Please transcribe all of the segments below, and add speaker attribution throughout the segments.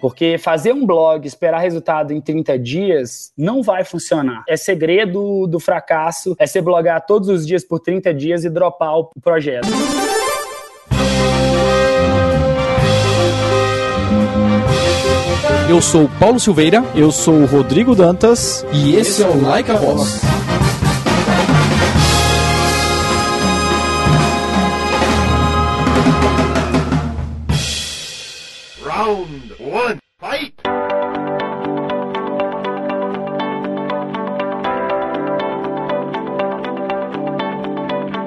Speaker 1: Porque fazer um blog, esperar resultado em 30 dias, não vai funcionar. É segredo do fracasso, é você blogar todos os dias por 30 dias e dropar o projeto.
Speaker 2: Eu sou Paulo Silveira, eu sou Rodrigo Dantas
Speaker 3: e esse é o Like a Boss.
Speaker 2: 1 Fight!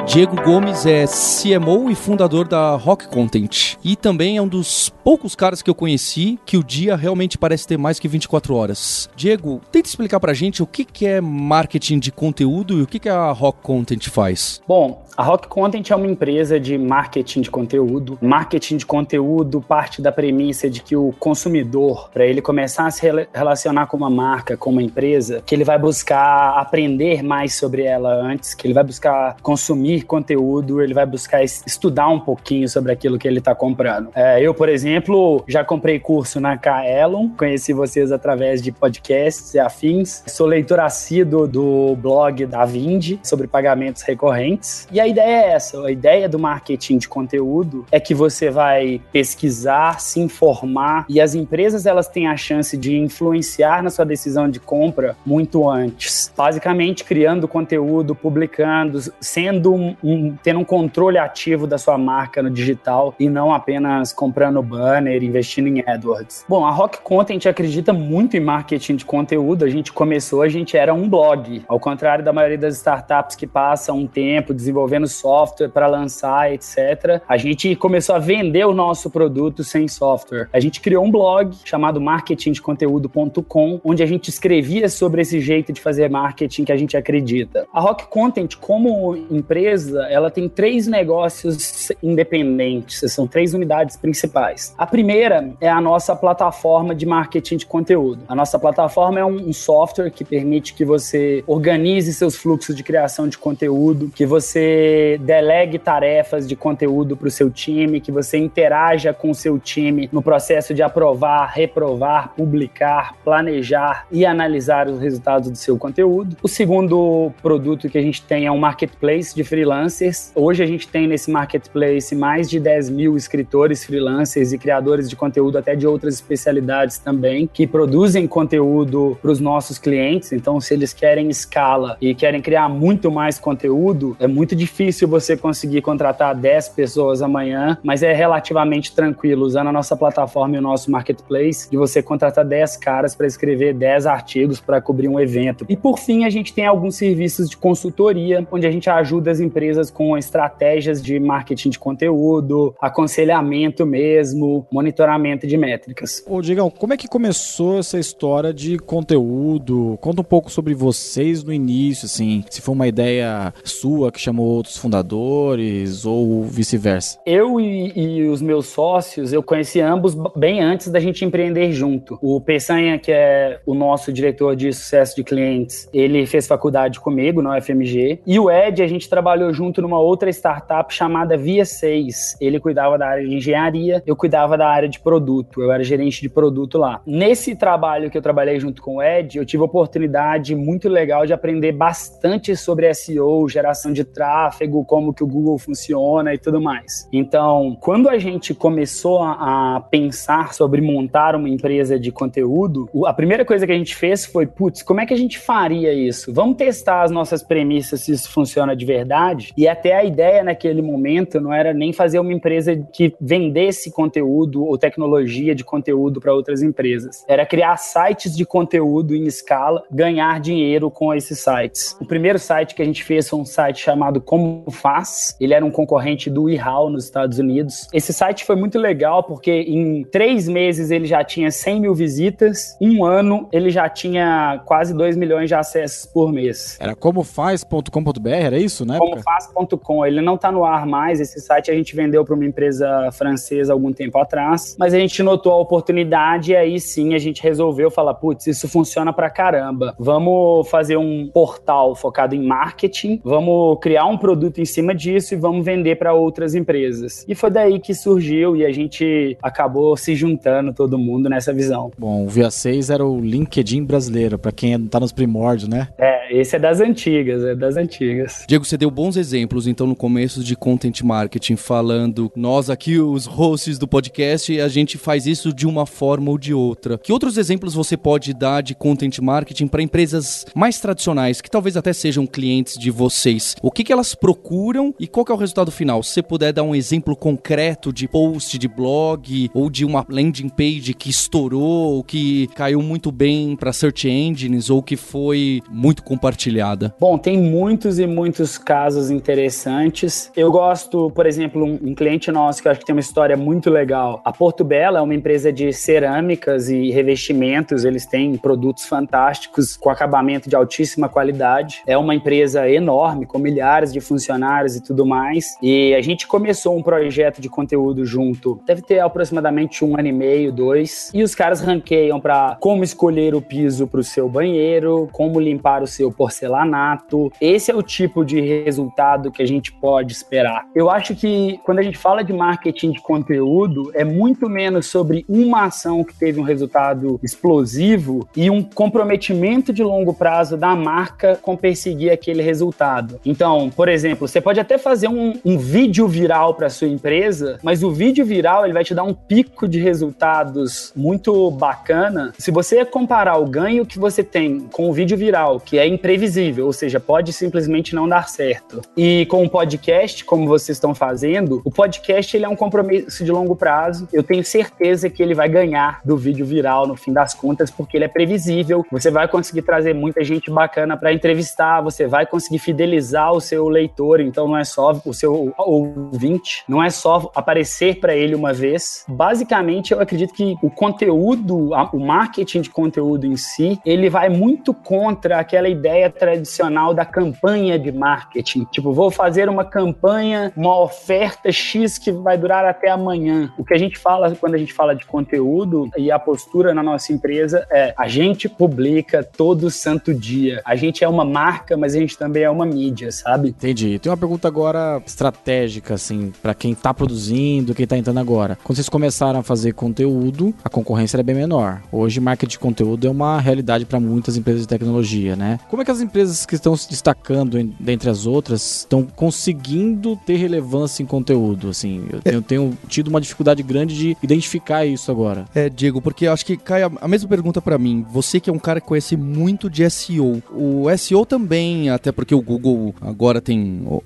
Speaker 2: Diego Gomes é CMO e fundador da Rock Content. E também é um dos poucos caras que eu conheci que o dia realmente parece ter mais que 24 horas. Diego, tenta explicar pra gente o que, que é marketing de conteúdo e o que, que a Rock Content faz.
Speaker 1: Bom, a Rock Content é uma empresa de marketing de conteúdo. Marketing de conteúdo parte da premissa de que o consumidor, para ele começar a se relacionar com uma marca, com uma empresa, que ele vai buscar aprender mais sobre ela antes, que ele vai buscar consumir conteúdo, ele vai buscar estudar um pouquinho sobre aquilo que ele está comprando. É, eu, por exemplo, já comprei curso na Kaelon, conheci vocês através de podcasts e afins. Sou leitor assíduo do blog da Vind sobre pagamentos recorrentes. E aí ideia é essa. A ideia do marketing de conteúdo é que você vai pesquisar, se informar e as empresas elas têm a chance de influenciar na sua decisão de compra muito antes. Basicamente criando conteúdo, publicando, sendo um, um tendo um controle ativo da sua marca no digital e não apenas comprando banner, investindo em AdWords. Bom, a Rock Content acredita muito em marketing de conteúdo. A gente começou, a gente era um blog, ao contrário da maioria das startups que passam um tempo desenvolvendo desenvolvendo software para lançar, etc. A gente começou a vender o nosso produto sem software. A gente criou um blog chamado marketingdeconteúdo.com, onde a gente escrevia sobre esse jeito de fazer marketing que a gente acredita. A Rock Content, como empresa, ela tem três negócios independentes, são três unidades principais. A primeira é a nossa plataforma de marketing de conteúdo. A nossa plataforma é um software que permite que você organize seus fluxos de criação de conteúdo, que você delegue tarefas de conteúdo para o seu time, que você interaja com o seu time no processo de aprovar, reprovar, publicar, planejar e analisar os resultados do seu conteúdo. O segundo produto que a gente tem é um marketplace de freelancers. Hoje a gente tem nesse marketplace mais de 10 mil escritores freelancers e criadores de conteúdo até de outras especialidades também, que produzem conteúdo para os nossos clientes. Então, se eles querem escala e querem criar muito mais conteúdo, é muito difícil difícil você conseguir contratar 10 pessoas amanhã, mas é relativamente tranquilo, usando a nossa plataforma e o nosso marketplace, de você contratar 10 caras para escrever 10 artigos para cobrir um evento. E por fim, a gente tem alguns serviços de consultoria, onde a gente ajuda as empresas com estratégias de marketing de conteúdo, aconselhamento mesmo, monitoramento de métricas.
Speaker 2: Ô, Digão, como é que começou essa história de conteúdo? Conta um pouco sobre vocês no início, assim, se foi uma ideia sua que chamou outros fundadores ou vice-versa?
Speaker 1: Eu e, e, os meus sócios, eu conheci ambos bem antes da gente empreender junto. O Peçanha, que é o nosso diretor de sucesso de clientes, ele fez faculdade comigo na UFMG. E o Ed, a gente trabalhou junto numa outra startup chamada Via 6. Ele cuidava da área de engenharia, eu cuidava da área de produto. Eu era gerente de produto lá. Nesse trabalho que eu trabalhei junto com o Ed, eu tive a oportunidade muito legal de aprender bastante sobre SEO, geração de tráfego, tráfego, como que o Google funciona e tudo mais. Então, quando a gente começou a, pensar sobre montar uma empresa de conteúdo, a primeira coisa que a gente fez foi, putz, como é que a gente faria isso? Vamos testar as nossas premissas se isso funciona de verdade? E até a ideia naquele momento não era nem fazer uma empresa que vendesse conteúdo ou tecnologia de conteúdo para outras empresas. Era criar sites de conteúdo em escala, ganhar dinheiro com esses sites. O primeiro site que a gente fez foi um site chamado como faz. Ele era um concorrente do eHow nos Estados Unidos. Esse site foi muito legal porque em três meses ele já tinha 100 mil visitas, um ano ele já tinha quase 2 milhões de acessos por mês.
Speaker 2: Era comofaz.com.br, era isso, né?
Speaker 1: Comofaz.com. Ele não está no ar mais. Esse site a gente vendeu para uma empresa francesa algum tempo atrás, mas a gente notou a oportunidade e aí sim a gente resolveu falar, putz, isso funciona pra caramba. Vamos fazer um portal focado em marketing, vamos criar um produto em cima disso e vamos vender para outras empresas. E foi daí que surgiu e a gente acabou se juntando todo mundo nessa visão.
Speaker 4: Bom, o VA6 era o LinkedIn brasileiro, para quem está nos primórdios, né?
Speaker 1: É, esse é das antigas, é das antigas.
Speaker 2: Diego, você deu bons exemplos então no começo de content marketing, falando nós aqui, os hosts do podcast, a gente faz isso de uma forma ou de outra. Que outros exemplos você pode dar de content marketing para empresas mais tradicionais, que talvez até sejam clientes de vocês? O que, que elas procuram e qual é o resultado final? Se você puder dar um exemplo concreto de post de blog ou de uma landing page que estourou, que caiu muito bem para search engines ou que foi muito compartilhada.
Speaker 1: Bom, tem muitos e muitos casos interessantes. Eu gosto, por exemplo, um, um cliente nosso que eu acho que tem uma história muito legal. A Porto Bela é uma empresa de cerâmicas e revestimentos. Eles têm produtos fantásticos com acabamento de altíssima qualidade. É uma empresa enorme, com milhares de funcionários e tudo mais. E a gente começou um projeto de conteúdo junto. Deve ter aproximadamente um ano e meio, dois. E os caras ranqueiam para como escolher o piso para o seu banheiro, como limpar o seu porcelanato. Esse é o tipo de resultado que a gente pode esperar. Eu acho que quando a gente fala de marketing de conteúdo, é muito menos sobre uma ação que teve um resultado explosivo e um comprometimento de longo prazo da marca com perseguir aquele resultado. Então, por exemplo, você pode até fazer um, um vídeo viral para sua empresa, mas o vídeo viral ele vai te dar um pico de resultados muito bacana. Se você comparar o ganho que você tem com o vídeo viral, que é imprevisível, ou seja, pode simplesmente não dar certo, e com o podcast, como vocês estão fazendo, o podcast ele é um compromisso de longo prazo. Eu tenho certeza que ele vai ganhar do vídeo viral no fim das contas, porque ele é previsível. Você vai conseguir trazer muita gente bacana para entrevistar, você vai conseguir fidelizar o seu leitor, então não é só o seu ouvinte, não é só aparecer para ele uma vez. Basicamente, eu acredito que o conteúdo, o marketing de conteúdo em si, ele vai muito contra aquela ideia tradicional da campanha de marketing. Tipo, vou fazer uma campanha, uma oferta X que vai durar até amanhã. O que a gente fala quando a gente fala de conteúdo e a postura na nossa empresa é a gente publica todo santo dia. A gente é uma marca, mas a gente também é uma mídia, sabe?
Speaker 4: Entendi. Tem uma pergunta agora estratégica, assim, para quem tá produzindo, quem tá entrando agora. Quando vocês começaram a fazer conteúdo, a concorrência era bem menor. Hoje, marketing de conteúdo é uma realidade para muitas empresas de tecnologia, né? Como é que as empresas que estão se destacando dentre as outras estão conseguindo ter relevância em conteúdo? Assim, eu tenho, tenho tido uma dificuldade grande de identificar isso agora.
Speaker 2: É, Diego, porque acho que cai a, a mesma pergunta para mim. Você que é um cara que conhece muito de SEO. O SEO também, até porque o Google agora tem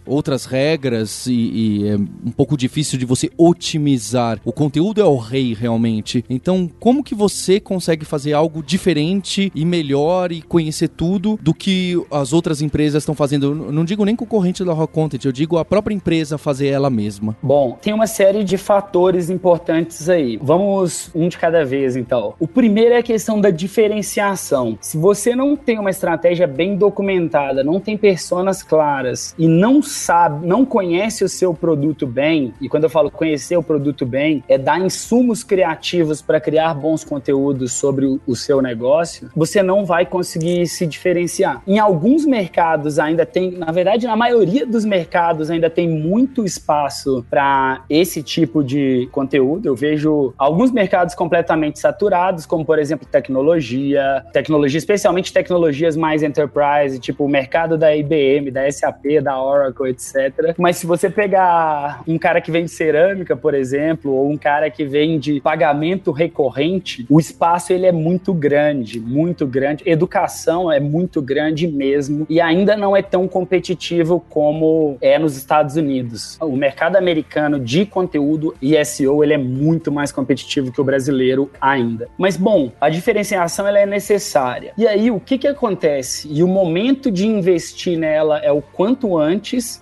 Speaker 2: outras regras e, e é um pouco difícil de você otimizar. O conteúdo é o rei realmente. Então, como que você consegue fazer algo diferente e melhor e conhecer tudo do que as outras empresas estão fazendo? Eu não digo nem concorrente da Rock Content, eu digo a própria empresa fazer ela mesma.
Speaker 1: Bom, tem uma série de fatores importantes aí. Vamos um de cada vez, então. O primeiro é a questão da diferenciação. Se você não tem uma estratégia bem documentada, não tem personas claras e não sabe, não conhece o seu produto bem, e quando eu falo conhecer o produto bem, é dar insumos criativos para criar bons conteúdos sobre o, seu negócio, você não vai conseguir se diferenciar. Em alguns mercados ainda tem, na verdade, na maioria dos mercados ainda tem muito espaço para esse tipo de conteúdo. Eu vejo alguns mercados completamente saturados, como por exemplo tecnologia, tecnologia, especialmente tecnologias mais enterprise, tipo o mercado da IBM, da SAP, da Oracle, etc. Mas se você pegar um cara que vende cerâmica, por exemplo, ou um cara que vende pagamento recorrente, o espaço ele é muito grande, muito grande. Educação é muito grande mesmo e ainda não é tão competitivo como é nos Estados Unidos. O mercado americano de conteúdo e SEO ele é muito mais competitivo que o brasileiro ainda. Mas bom, a diferenciação ela é necessária. E aí o que que acontece? E o momento de investir nela é o quanto antes,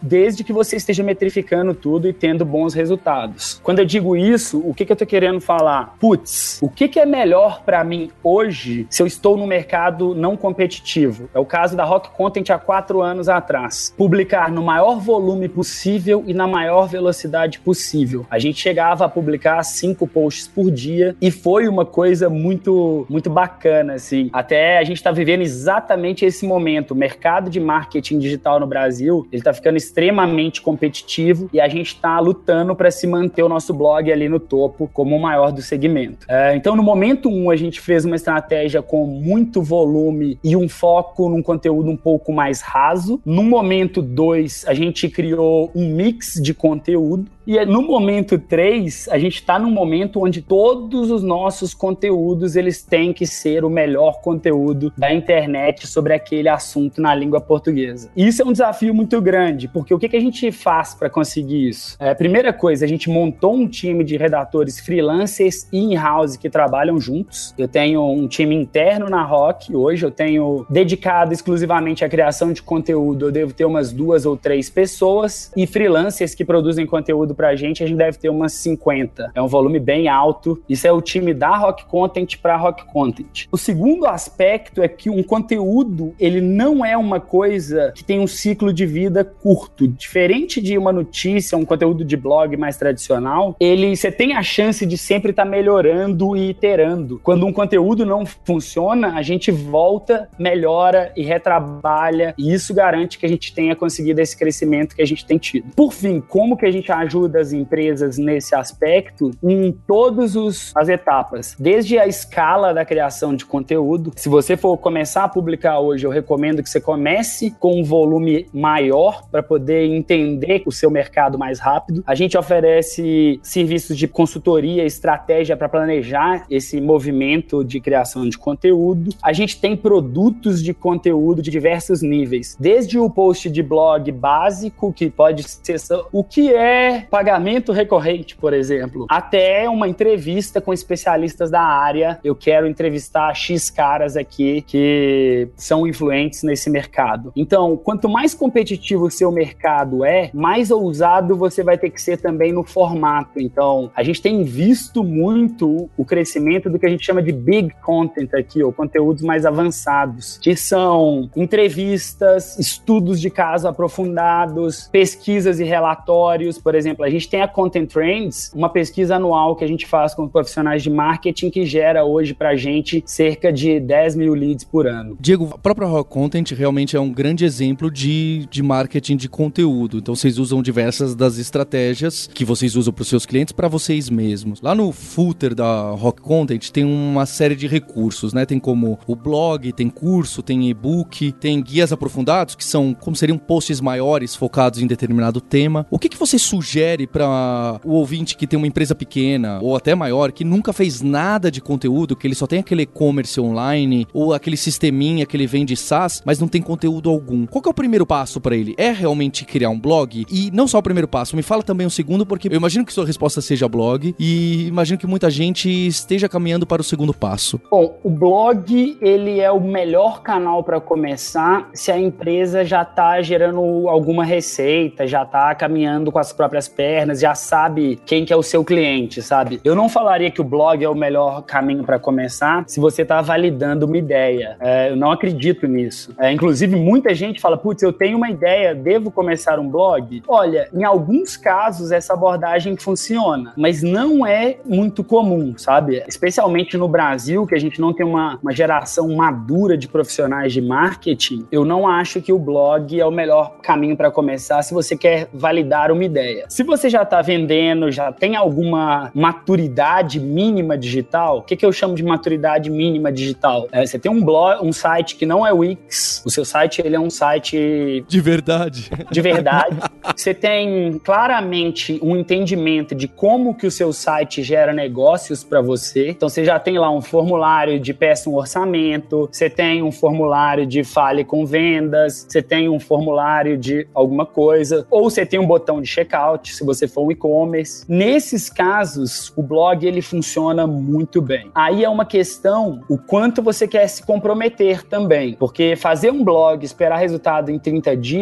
Speaker 1: desde que você esteja metrificando tudo e tendo bons resultados. Quando eu digo isso, o que que eu tô querendo falar? Putz, o que que é melhor para mim hoje se eu estou no mercado não competitivo? É o caso da Rock Content há quatro anos atrás. Publicar no maior volume possível e na maior velocidade possível. A gente chegava a publicar cinco posts por dia e foi uma coisa muito, muito bacana, assim. Até a gente está vivendo exatamente esse momento. O mercado de marketing digital no Brasil ele tá ficando extremamente competitivo e a gente está lutando para se manter o nosso blog ali no topo como o maior do segmento. É, então, no momento um, a gente fez uma estratégia com muito volume e um foco num conteúdo um pouco mais raso. No momento dois, a gente criou um mix de conteúdo. E no momento 3, a gente está num momento onde todos os nossos conteúdos eles têm que ser o melhor conteúdo da internet sobre aquele assunto na língua portuguesa. Isso é um desafio muito grande, porque o que, que a gente faz para conseguir isso? É, primeira coisa, a gente montou um time de redatores freelancers e in-house que trabalham juntos. Eu tenho um time interno na Rock, hoje eu tenho dedicado exclusivamente à criação de conteúdo, eu devo ter umas duas ou três pessoas, e freelancers que produzem conteúdo pra gente, a gente deve ter umas 50. É um volume bem alto. Isso é o time da Rock Content para Rock Content. O segundo aspecto é que um conteúdo, ele não é uma coisa que tem um ciclo de vida curto. Diferente de uma notícia, um conteúdo de blog mais tradicional, ele você tem a chance de sempre estar tá melhorando e iterando. Quando um conteúdo não funciona, a gente volta, melhora e retrabalha, e isso garante que a gente tenha conseguido esse crescimento que a gente tem tido. Por fim, como que a gente ajuda as empresas nesse aspecto em todas as etapas, desde a escala da criação de conteúdo. Se você for começar a publicar hoje, eu recomendo que você comece com um volume maior para poder entender o seu mercado mais rápido. A gente oferece serviços de consultoria, estratégia para planejar esse movimento de criação de conteúdo. A gente tem produtos de conteúdo de diversos níveis, desde o post de blog básico, que pode ser o que é pagamento recorrente, por exemplo, até uma entrevista com especialistas da área. Eu quero entrevistar X caras aqui que são influentes nesse mercado. Então, quanto mais competitivo o seu mercado é, mais ousado você vai ter que ser também no formato. Então, a gente tem visto muito o crescimento do que a gente chama de big content aqui, ou conteúdos mais avançados, que são entrevistas, estudos de caso aprofundados, pesquisas e relatórios. Por exemplo, a gente tem a Content Trends, uma pesquisa anual que a gente faz com profissionais de marketing que gera hoje pra gente cerca de 10 mil leads por ano.
Speaker 2: Diego, a própria Rock Content realmente é um grande exemplo de, de marketing de conteúdo. Então vocês usam diversas das estratégias que vocês usam para os seus clientes para vocês mesmos. Lá no footer da Rock Content tem uma série de recursos, né? Tem como o blog, tem curso, tem e-book, tem guias aprofundados que são como seriam posts maiores focados em determinado tema. O que, que você sugere para o ouvinte que tem uma empresa pequena ou até maior que nunca fez nada de conteúdo, que ele só tem aquele e-commerce online ou aquele sisteminha que ele vende SaaS, mas não tem conteúdo algum? Qual é o primeiro passo para ele? É realmente criar um blog? E não só o primeiro passo, me fala também o segundo, porque eu imagino que sua resposta seja blog e imagino que muita gente esteja caminhando para o segundo passo.
Speaker 1: Bom, o blog ele é o melhor canal para começar se a empresa já está gerando alguma receita, já está caminhando com as próprias pernas, já sabe quem que é o seu cliente, sabe? Eu não falaria que o blog é o melhor caminho para começar se você está validando uma ideia. É, eu não acredito nisso. É, inclusive, muita gente fala, putz, eu tenho uma ideia, devo começar um blog? Olha, em alguns casos essa abordagem funciona, mas não é muito comum, sabe? Especialmente no Brasil, que a gente não tem uma, uma geração madura de profissionais de marketing, eu não acho que o blog é o melhor caminho para começar se você quer validar uma ideia. Se você já está vendendo, já tem alguma maturidade mínima digital, o que, que eu chamo de maturidade mínima digital? É, você tem um blog, um site que não é Wix, o seu site ele é um site
Speaker 2: de verdade.
Speaker 1: De verdade. você tem claramente um entendimento de como que o seu site gera negócios para você. Então você já tem lá um formulário de peça um orçamento, você tem um formulário de fale com vendas, você tem um formulário de alguma coisa, ou você tem um botão de checkout, se você for um e-commerce. Nesses casos, o blog ele funciona muito bem. Aí é uma questão o quanto você quer se comprometer também, porque fazer um blog, esperar resultado em 30 dias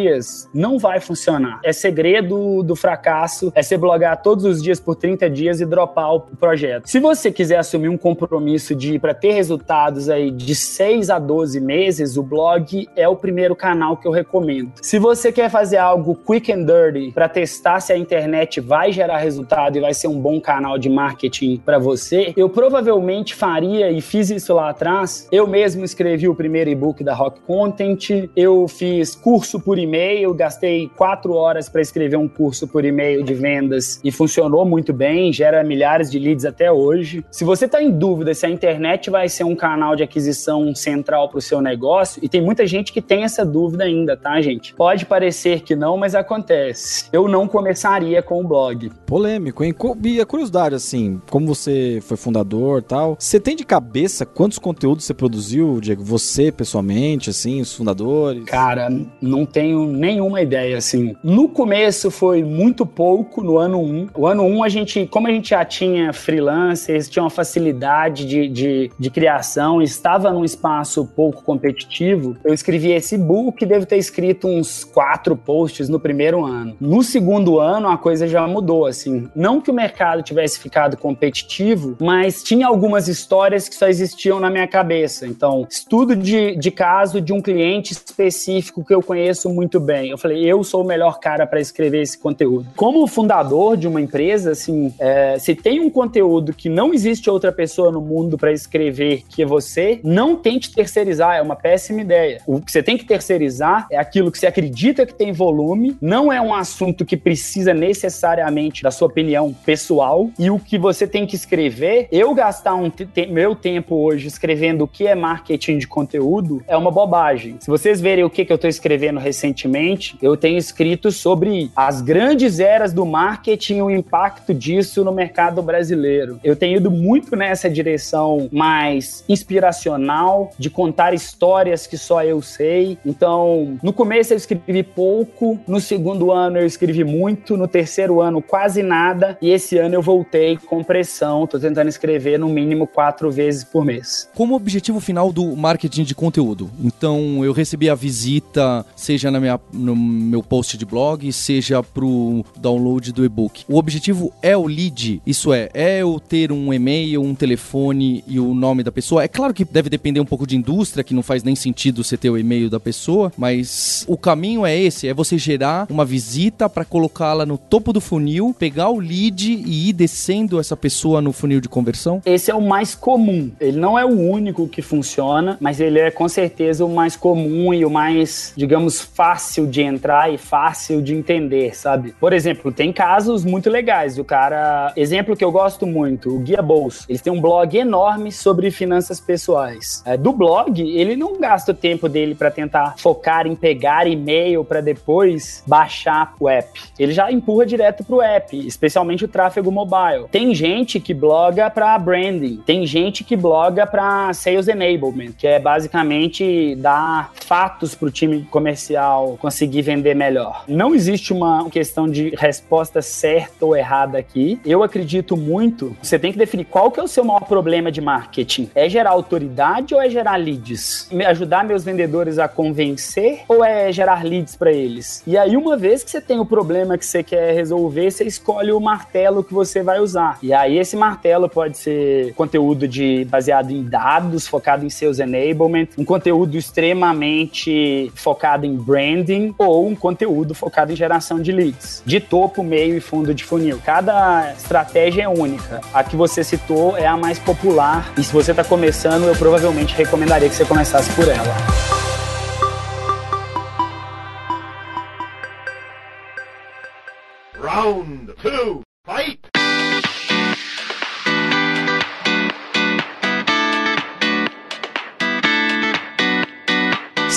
Speaker 1: não vai funcionar. É segredo do fracasso, é você blogar todos os dias por 30 dias e dropar o projeto. Se você quiser assumir um compromisso de para ter resultados aí de 6 a 12 meses, o blog é o primeiro canal que eu recomendo. Se você quer fazer algo quick and dirty para testar se a internet vai gerar resultado e vai ser um bom canal de marketing para você, eu provavelmente faria e fiz isso lá atrás. Eu mesmo escrevi o primeiro e-book da Rock Content, eu fiz curso por e e-mail, gastei quatro horas para escrever um curso por e-mail de vendas e funcionou muito bem, gera milhares de leads até hoje. Se você está em dúvida se a internet vai ser um canal de aquisição central para o seu negócio, e tem muita gente que tem essa dúvida ainda, tá, gente? Pode parecer que não, mas acontece. Eu não começaria com o blog.
Speaker 4: Polêmico, hein? E a curiosidade, assim, como você foi fundador tal, você tem de cabeça quantos conteúdos você produziu, Diego? Você, pessoalmente, assim, os fundadores?
Speaker 1: Cara, não tenho nenhuma ideia, assim. No começo foi muito pouco, no ano 1. O ano 1, a gente, como a gente já tinha freelancers, tinha uma facilidade de, de, de criação, estava num espaço pouco competitivo, eu escrevi esse book, devo ter escrito uns quatro posts no primeiro ano. No segundo ano, a coisa já mudou, assim. Não que o mercado tivesse ficado competitivo, mas tinha algumas histórias que só existiam na minha cabeça. Então, estudo de, de caso de um cliente específico que eu conheço muito bem. Eu falei, eu sou o melhor cara para escrever esse conteúdo. Como fundador de uma empresa, assim, é, se tem um conteúdo que não existe outra pessoa no mundo para escrever que você, não tente terceirizar, é uma péssima ideia. O que você tem que terceirizar é aquilo que você acredita que tem volume, não é um assunto que precisa necessariamente da sua opinião pessoal, e o que você tem que escrever, eu gastar um te meu tempo hoje escrevendo o que é marketing de conteúdo é uma bobagem. Se vocês verem o que, que eu estou escrevendo recentemente, eu tenho escrito sobre as grandes eras do marketing e o impacto disso no mercado brasileiro. Eu tenho ido muito nessa direção mais inspiracional, de contar histórias que só eu sei. Então, no começo eu escrevi pouco, no segundo ano eu escrevi muito, no terceiro ano quase nada, e esse ano eu voltei com pressão. Tô tentando escrever no mínimo quatro vezes por mês.
Speaker 2: Como objetivo final do marketing de conteúdo, então eu recebi a visita, seja na minha, no meu post de blog, seja pro download do e-book. O objetivo é o lead, isso é, é eu ter um e-mail, um telefone e o nome da pessoa. É claro que deve depender um pouco de indústria, que não faz nem sentido você ter o e-mail da pessoa, mas o caminho é esse, é você gerar uma visita para colocá-la no topo do funil, pegar o lead e ir descendo essa pessoa no funil de conversão?
Speaker 1: Esse é o mais comum. Ele não é o único que funciona, mas ele é com certeza o mais comum e o mais, digamos, fácil de entrar e fácil de entender, sabe? Por exemplo, tem casos muito legais. O cara, exemplo que eu gosto muito, o Guia Bolso. Eles têm um blog enorme sobre finanças pessoais. É, do blog, ele não gasta o tempo dele para tentar focar em pegar e-mail para depois baixar o app. Ele já empurra direto pro app, especialmente o tráfego mobile. Tem gente que bloga para branding, tem gente que bloga para sales enablement, que é basicamente dar fatos pro time comercial conseguir vender melhor. Não existe uma questão de resposta certa ou errada aqui. Eu acredito muito, você tem que definir qual que é o seu maior problema de marketing. É gerar autoridade ou é gerar leads? Me ajudar meus vendedores a convencer ou é gerar leads para eles? E aí uma vez que você tem o problema que você quer resolver, você escolhe o martelo que você vai usar. E aí esse martelo pode ser conteúdo de baseado em dados, focado em seus enablement, um conteúdo extremamente focado em branding ou um conteúdo focado em geração de leads, de topo, meio e fundo de funil. Cada estratégia é única. A que você citou é a mais popular e se você está começando, eu provavelmente recomendaria que você começasse por ela.
Speaker 3: Round two, fight!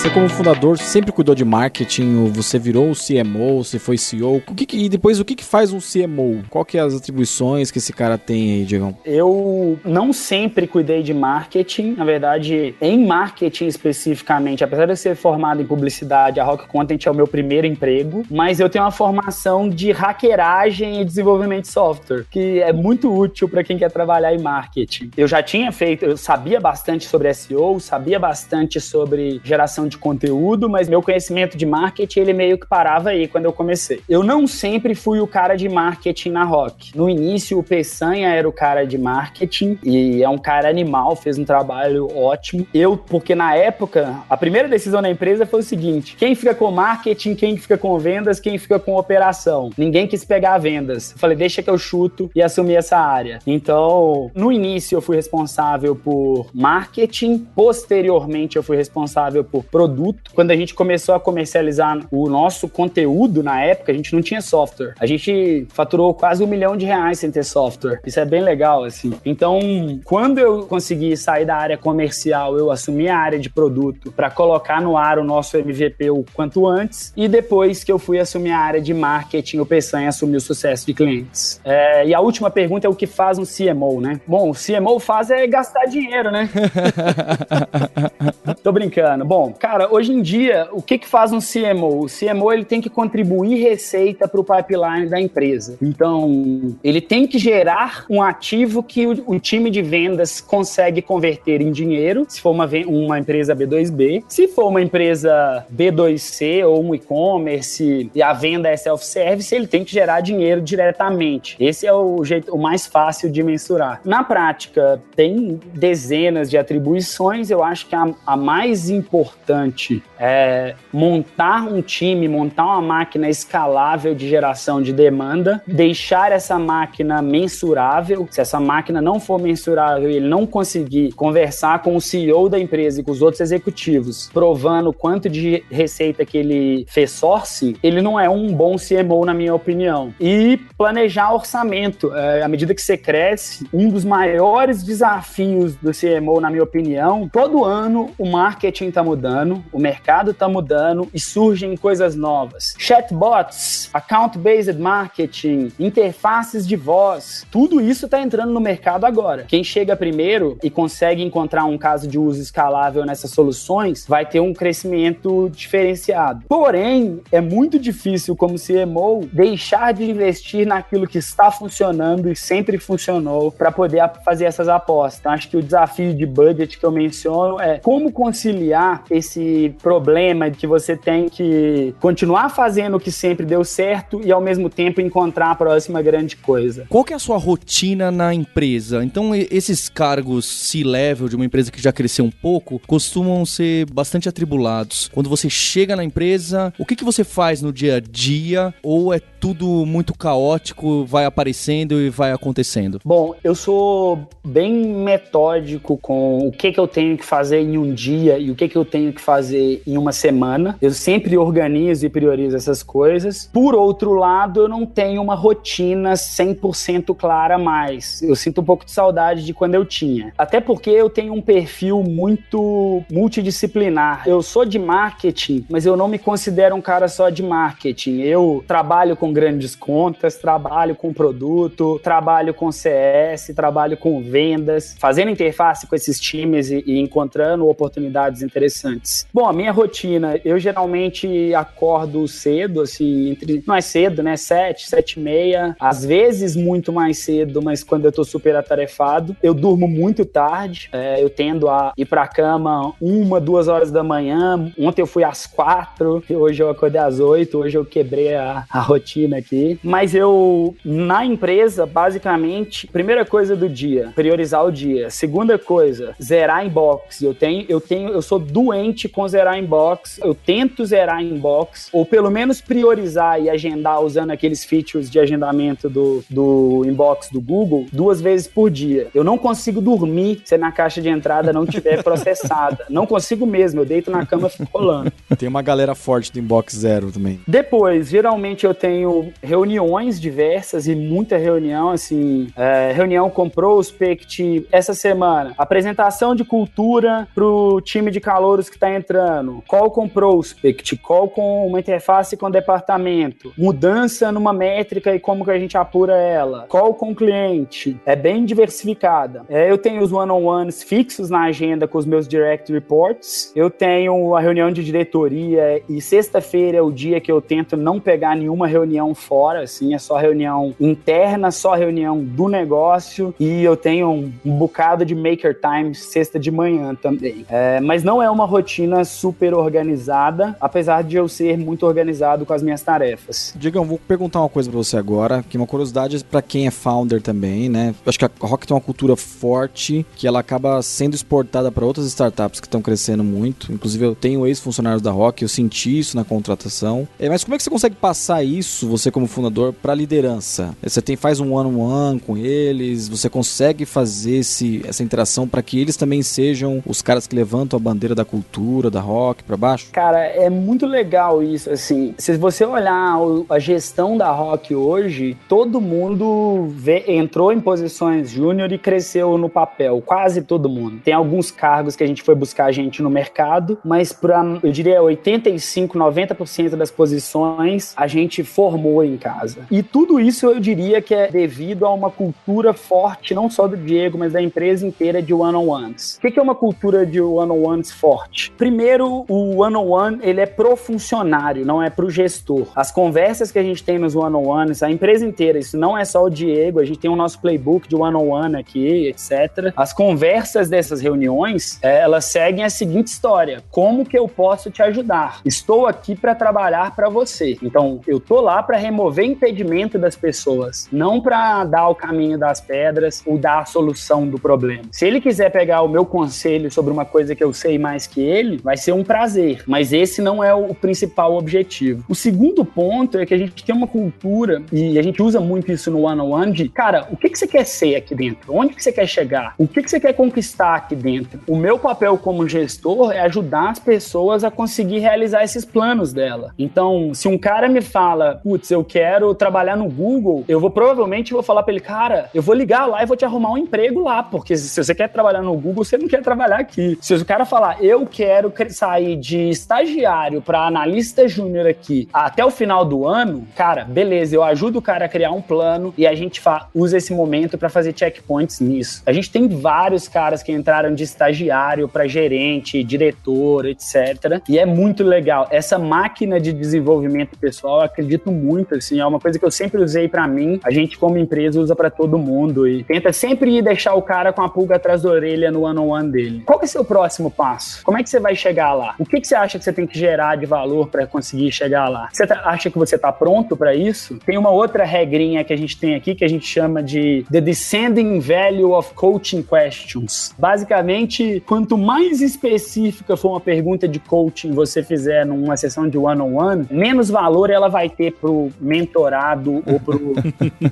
Speaker 4: Você como fundador sempre cuidou de marketing, você virou o CMO, você foi CEO. O que que, e depois o que, que faz um CMO? Qual que é as atribuições que esse cara tem aí, Diegão?
Speaker 1: Eu não sempre cuidei de marketing, na verdade, em marketing especificamente, apesar de eu ser formado em publicidade, a Rock Content é o meu primeiro emprego, mas eu tenho uma formação de hackeragem e desenvolvimento de software, que é muito útil para quem quer trabalhar em marketing. Eu já tinha feito, eu sabia bastante sobre SEO, sabia bastante sobre geração de conteúdo, mas meu conhecimento de marketing, ele meio que parava aí quando eu comecei. Eu não sempre fui o cara de marketing na Rock. No início, o Peçanha era o cara de marketing e é um cara animal, fez um trabalho ótimo. Eu, porque na época, a primeira decisão da empresa foi o seguinte: quem fica com marketing, quem fica com vendas, quem fica com operação. Ninguém quis pegar vendas. Eu falei, deixa que eu chuto e assumi essa área. Então, no início eu fui responsável por marketing, posteriormente eu fui responsável por produto. Quando a gente começou a comercializar o nosso conteúdo na época, a gente não tinha software. A gente faturou quase um milhão de reais sem ter software. Isso é bem legal, assim. Então, quando eu consegui sair da área comercial, eu assumi a área de produto para colocar no ar o nosso MVP o quanto antes. E depois que eu fui assumir a área de marketing, o Peçanha assumiu o sucesso de clientes. É, e a última pergunta é o que faz um CMO, né? Bom, o CMO faz é gastar dinheiro, né? Tô brincando. Bom, cara, hoje em dia, o que que faz um CMO? O CMO ele tem que contribuir receita para o pipeline da empresa. Então, ele tem que gerar um ativo que o, o, time de vendas consegue converter em dinheiro, se for uma, uma empresa B2B. Se for uma empresa B2C ou um e-commerce e a venda é self-service, ele tem que gerar dinheiro diretamente. Esse é o jeito o mais fácil de mensurar. Na prática, tem dezenas de atribuições. Eu acho que a, a mais importante é montar um time, montar uma máquina escalável de geração de demanda, deixar essa máquina mensurável. Se essa máquina não for mensurável e ele não conseguir conversar com o CEO da empresa e com os outros executivos, provando quanto de receita que ele fez sourcing, ele não é um bom CMO, na minha opinião. E planejar orçamento. É, à medida que você cresce, um dos maiores desafios do CMO, na minha opinião, todo ano o marketing está mudando, o mercado está mudando e surgem coisas novas. Chatbots, account-based marketing, interfaces de voz, tudo isso está entrando no mercado agora. Quem chega primeiro e consegue encontrar um caso de uso escalável nessas soluções vai ter um crescimento diferenciado. Porém, é muito difícil como CMO deixar de investir naquilo que está funcionando e sempre funcionou para poder fazer essas apostas. Então, acho que o desafio de budget que eu menciono é como conciliar esse problema de que você tem que continuar fazendo o que sempre deu certo e ao mesmo tempo encontrar a próxima grande coisa.
Speaker 2: Qual que é a sua rotina na empresa? Então, esses cargos C-level de uma empresa que já cresceu um pouco costumam ser bastante atribulados. Quando você chega na empresa, o que, que você faz no dia a dia? Ou é tudo muito caótico, vai aparecendo e vai acontecendo?
Speaker 1: Bom, eu sou bem metódico com o que, que eu tenho que fazer em um dia e o que, que eu tenho que fazer em uma semana. Eu sempre organizo e priorizo essas coisas. Por outro lado, eu não tenho uma rotina 100% clara mais. Eu sinto um pouco de saudade de quando eu tinha. Até porque eu tenho um perfil muito multidisciplinar. Eu sou de marketing, mas eu não me considero um cara só de marketing. Eu trabalho com grandes contas, trabalho com produto, trabalho com CS, trabalho com vendas, fazendo interface com esses times e, e encontrando oportunidades interessantes. Bom, a minha rotina, eu geralmente acordo cedo, assim, entre. Não é cedo, né? Sete, sete e meia. Às vezes muito mais cedo, mas quando eu tô super atarefado. Eu durmo muito tarde. É, eu tendo a ir pra cama uma, duas horas da manhã. Ontem eu fui às quatro, hoje eu acordei às oito, hoje eu quebrei a, a rotina aqui. Mas eu, na empresa, basicamente, primeira coisa do dia, priorizar o dia. Segunda coisa, zerar inbox. Eu tenho, eu tenho, eu sou doente com zerar inbox. Eu tento zerar inbox, ou pelo menos priorizar e agendar usando aqueles features de agendamento do, do inbox do Google duas vezes por dia. Eu não consigo dormir se a minha caixa de entrada não tiver processada. Não consigo mesmo, eu deito na cama e fico rolando.
Speaker 4: Tem uma galera forte do inbox zero também.
Speaker 1: Depois, geralmente eu tenho reuniões diversas e muita reunião, assim, é, reunião com prospect essa semana, apresentação de cultura pro time de calouros que tá entrando, call com prospect, call com uma interface com departamento, mudança numa métrica e como que a gente apura ela, call com cliente, é bem diversificada. É, eu tenho os one-on-ones fixos na agenda com os meus direct reports, eu tenho a reunião de diretoria e sexta-feira é o dia que eu tento não pegar nenhuma reunião reunião fora, assim, é só reunião interna, só reunião do negócio e eu tenho um, bocado de maker time sexta de manhã também. É, mas não é uma rotina super organizada, apesar de eu ser muito organizado com as minhas tarefas.
Speaker 4: Digam, vou perguntar uma coisa para você agora, que é uma curiosidade para quem é founder também, né? Acho que a Rock tem uma cultura forte que ela acaba sendo exportada para outras startups que estão crescendo muito. Inclusive eu tenho ex-funcionários da Rock, eu senti isso na contratação. É, mas como é que você consegue passar isso você como fundador para liderança? Você tem faz um on one com eles, você consegue fazer esse, essa interação para que eles também sejam os caras que levantam levantam a bandeira da cultura, da rock para baixo?
Speaker 1: Cara, é muito legal isso, assim. Se você olhar a gestão da rock hoje, todo mundo vê, entrou em posições júnior e cresceu no papel, quase todo mundo. Tem alguns cargos que a gente foi buscar a gente no mercado, mas para, eu diria, 85, 90% das posições a gente formou em casa. E tudo isso eu diria que é devido a uma cultura forte, não só do Diego, mas da empresa inteira de one-on-ones. O que é uma cultura de one-on-ones forte? Primeiro, o one-on-one ele é pro funcionário, não é pro gestor. As conversas que a gente tem nos one-on-ones, a empresa inteira, isso não é só o Diego, a gente tem o nosso playbook de one-on-one aqui, etc. As conversas dessas reuniões, é, elas seguem a seguinte história: como que eu posso te ajudar? Estou aqui para trabalhar para você. Então, eu tô lá para remover impedimento das pessoas, não para dar o caminho das pedras ou dar a solução do problema. Se ele quiser pegar o meu conselho sobre uma coisa que eu sei mais que ele, vai ser um prazer, mas esse não é o principal objetivo. O segundo ponto é que a gente tem uma cultura e a gente usa muito isso no one-on-one de, cara, o que, que você quer ser aqui dentro? Onde que você quer chegar? O que, que você quer conquistar aqui dentro? O meu papel como gestor é ajudar as pessoas a conseguir realizar esses planos dela. Então, se um cara me fala, putz, eu quero trabalhar no Google, eu vou provavelmente vou falar para ele, cara, eu vou ligar lá e vou te arrumar um emprego lá, porque se você quer trabalhar no Google, você não quer trabalhar aqui. Se o cara falar, eu quero sair de estagiário para analista júnior aqui até o final do ano, cara, beleza, eu ajudo o cara a criar um plano e a gente usa esse momento para fazer checkpoints nisso. A gente tem vários caras que entraram de estagiário para gerente, diretor, etc. E é muito legal. Essa máquina de desenvolvimento pessoal, eu acredito assim, é uma coisa que eu sempre usei para mim. A gente, como empresa, usa para todo mundo e tenta sempre deixar o cara com a pulga atrás da orelha no one-on-one -on -one dele. Qual que é o seu próximo passo? Como é que você vai chegar lá? O que, que você acha que você tem que gerar de valor para conseguir chegar lá? Você tá, acha que você está pronto para isso? Tem uma outra regrinha que a gente tem aqui que a gente chama de The Descending Value of Coaching Questions. Basicamente, quanto mais específica for uma pergunta de coaching você fizer numa sessão de one-on-one, -on -one, menos valor ela vai ter pro mentorado ou pro.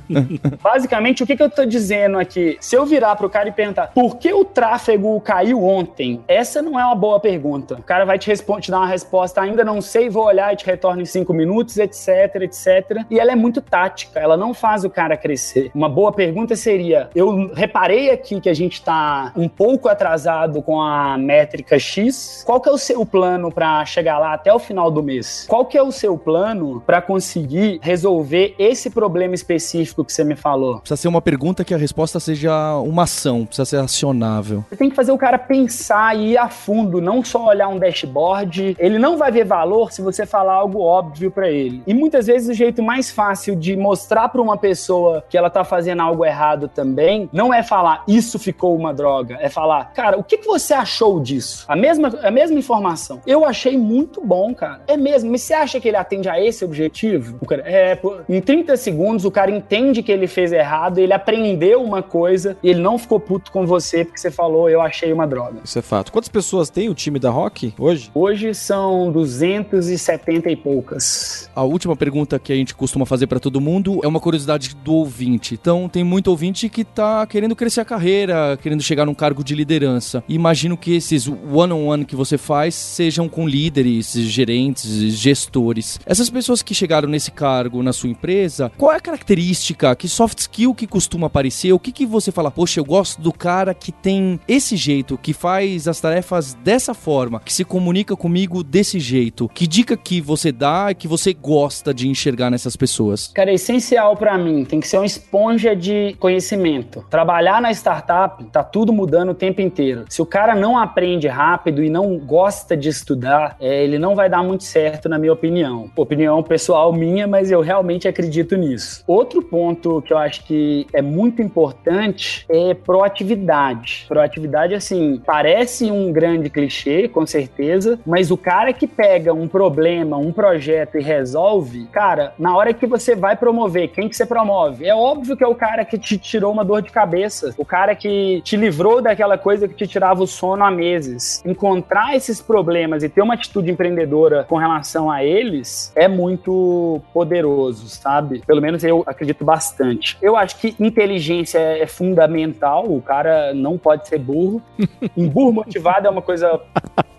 Speaker 1: Basicamente, o que, que eu tô dizendo aqui? Se eu virar pro cara e perguntar por que o tráfego caiu ontem, essa não é uma boa pergunta. O cara vai te, te dar uma resposta, ainda não sei, vou olhar e te retorno em cinco minutos, etc, etc. E ela é muito tática, ela não faz o cara crescer. Uma boa pergunta seria: eu reparei aqui que a gente tá um pouco atrasado com a métrica X. Qual que é o seu plano para chegar lá até o final do mês? Qual que é o seu plano para conseguir resolver esse problema específico que você me falou?
Speaker 2: Precisa ser uma pergunta que a resposta seja uma ação, precisa ser acionável.
Speaker 1: Você tem que fazer o cara pensar e ir a fundo, não só olhar um dashboard. Ele não vai ver valor se você falar algo óbvio para ele. E muitas vezes o jeito mais fácil de mostrar para uma pessoa que ela tá fazendo algo errado também, não é falar isso ficou uma droga, é falar, cara, o que, que você achou disso? A mesma, a mesma informação. Eu achei muito bom, cara. É mesmo, mas você acha que ele atende a esse objetivo? O cara, é, em 30 segundos o cara entende que ele fez errado, ele aprendeu uma coisa e ele não ficou puto com você porque você falou, eu achei uma droga.
Speaker 4: Isso é fato. Quantas pessoas tem o time da Rock hoje?
Speaker 1: Hoje são 270 e poucas.
Speaker 2: A última pergunta que a gente costuma fazer para todo mundo é uma curiosidade do ouvinte. Então, tem muito ouvinte que tá querendo crescer a carreira, querendo chegar num cargo de liderança. Imagino que esses one-on-one -on -one que você faz sejam com líderes, gerentes, gestores. Essas pessoas que chegaram nesse cargo na sua empresa, qual é a característica, que soft skill que costuma aparecer? O que, que você fala, poxa, eu gosto do cara que tem esse jeito, que faz as tarefas dessa forma, que se comunica comigo desse jeito? Que dica que você dá que você gosta de enxergar nessas pessoas?
Speaker 1: Cara, é essencial para mim. Tem que ser uma esponja de conhecimento. Trabalhar na startup, tá tudo mudando o tempo inteiro. Se o cara não aprende rápido e não gosta de estudar, é, ele não vai dar muito certo, na minha opinião. Opinião pessoal minha, mas eu realmente acredito nisso. Outro ponto que eu acho que é muito importante é proatividade. Proatividade, assim, parece um grande clichê, com certeza, mas o cara que pega um problema, um projeto e resolve, cara, na hora que você vai promover, quem que você promove? É óbvio que é o cara que te tirou uma dor de cabeça, o cara que te livrou daquela coisa que te tirava o sono há meses. Encontrar esses problemas e ter uma atitude empreendedora com relação a eles é muito poderoso, sabe? Pelo menos eu acredito bastante. Eu acho que inteligência é fundamental, o cara não pode ser burro. Um burro motivado é uma coisa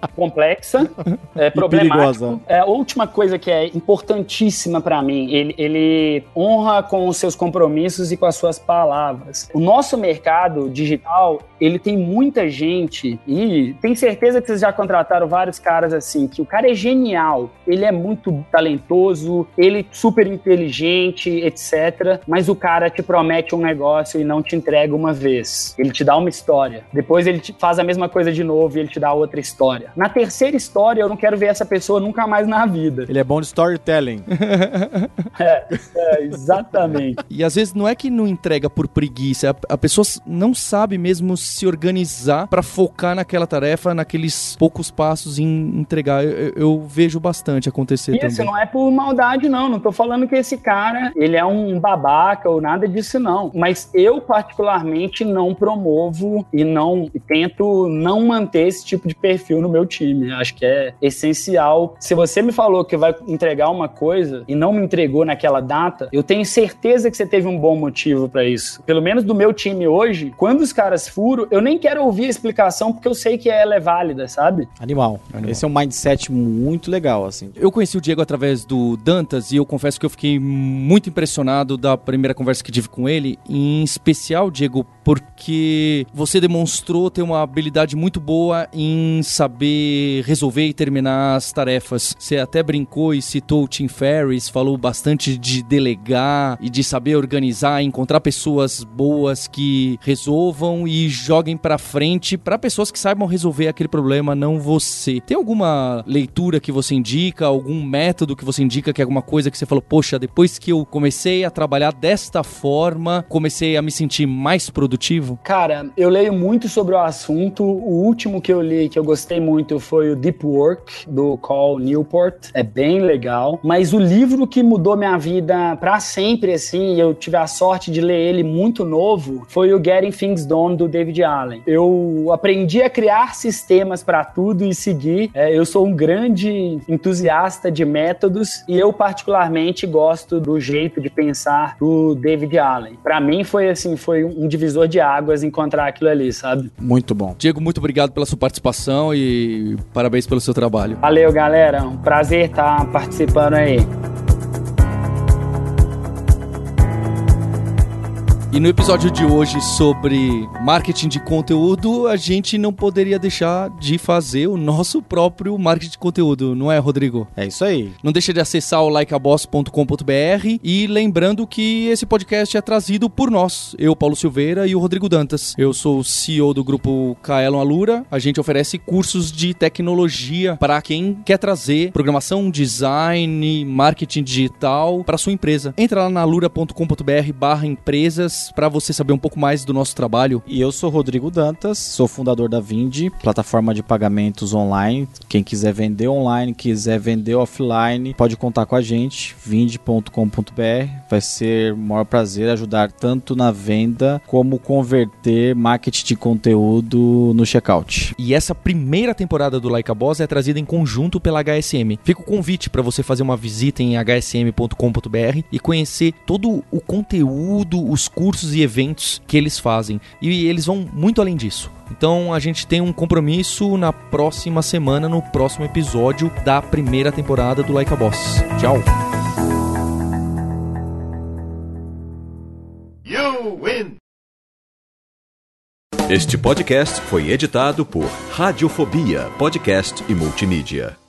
Speaker 1: complexa, é problemática. É, a última coisa que é importantíssima para mim, ele, ele honra com os seus compromissos e com as suas palavras. O nosso mercado digital, ele tem muita gente e tem certeza que vocês já contrataram vários caras assim, que o cara é genial, ele é muito talentoso, ele é super inteligente, etc. Mas o cara te promete um negócio e não te entrega uma vez. Ele te dá uma história. Depois ele te faz a mesma coisa de novo e ele te dá outra história. Na terceira história, eu não quero ver essa pessoa nunca mais na vida.
Speaker 4: Ele é bom de storytelling.
Speaker 1: é, é, exatamente.
Speaker 2: E às vezes não é que não entrega por preguiça, a, a pessoa não sabe mesmo se organizar para focar naquela tarefa, naqueles poucos passos em entregar. Eu, eu vejo bastante acontecer
Speaker 1: Isso
Speaker 2: também.
Speaker 1: não é por maldade, não. Não tô falando que esse cara, ele é um babaca ou nada disso, não. Mas eu, particularmente, não promovo e não e tento não manter esse tipo de perfil no meu time. Acho que é essencial. Se você me falou que vai entregar uma coisa e não me entregou naquela data, eu tenho certeza que você teve um bom motivo para isso. Pelo menos do meu time hoje, quando os caras furam, eu nem quero ouvir a explicação porque eu sei que ela é válida, sabe?
Speaker 4: Animal.
Speaker 2: Animal.
Speaker 4: Esse é um mindset muito legal, assim.
Speaker 2: Eu conheci o Diego através do Dantas e eu confesso que eu fiquei muito impressionado da primeira conversa que tive com ele, em especial, Diego, porque você demonstrou ter uma habilidade muito boa em saber resolver e terminar as tarefas. Você até brincou e citou o Tim Ferriss, falou bastante de delegar e de saber organizar, encontrar pessoas boas que resolvam e joguem pra frente para pessoas que saibam resolver aquele problema, não você. Tem alguma leitura que você indica, algum método que você indica que é alguma coisa que você falou, poxa, depois que eu comecei a trabalhar desta forma, comecei a me sentir mais produtivo?
Speaker 1: Cara, eu leio muito sobre o assunto. O último que eu li que eu gostei muito foi o Deep Work do Call Newport. É bem legal. Mas o livro que mudou minha vida para sempre, assim, eu tive a sorte de ler ele muito novo, foi o Getting Things Done do David Allen. Eu aprendi a criar sistemas para tudo e seguir. É, eu sou um grande entusiasta de métodos e eu particularmente gosto do jeito de pensar do David Allen. Para mim foi assim, foi um divisor de águas encontrar aquilo ali, sabe?
Speaker 4: Muito bom.
Speaker 2: Diego, muito obrigado pela sua participação e parabéns pelo seu trabalho.
Speaker 1: Valeu, galera. Um prazer estar participando aí.
Speaker 2: E no episódio de hoje sobre marketing de conteúdo, a gente não poderia deixar de fazer o nosso próprio marketing de conteúdo, não é, Rodrigo?
Speaker 4: É isso aí.
Speaker 2: Não deixa de acessar o likeaboss.com.br e lembrando que esse podcast é trazido por nós, eu, Paulo Silveira e o Rodrigo Dantas. Eu sou o CEO do grupo Kaelon Alura. A gente oferece cursos de tecnologia para quem quer trazer programação, design, marketing digital para sua empresa. Entra lá na alura.com.br/empresas para você saber um pouco mais do nosso trabalho.
Speaker 4: E eu sou Rodrigo Dantas, sou fundador da Vindi, plataforma de pagamentos online. Quem quiser vender online, quiser vender offline, pode contar com a gente, vindi.com.br. Vai ser o maior prazer ajudar tanto na venda como converter marketing de conteúdo no checkout.
Speaker 2: E essa primeira temporada do Like a Boss é trazida em conjunto pela HSM. Fica o convite para você fazer uma visita em hsm.com.br e conhecer todo o conteúdo, os cursos e eventos que eles fazem. E eles vão muito além disso. Então a gente tem um compromisso na próxima semana, no próximo episódio da primeira temporada do Like a Boss. Tchau!
Speaker 3: You win!
Speaker 5: Este podcast foi editado por Radiofobia, podcast e multimídia.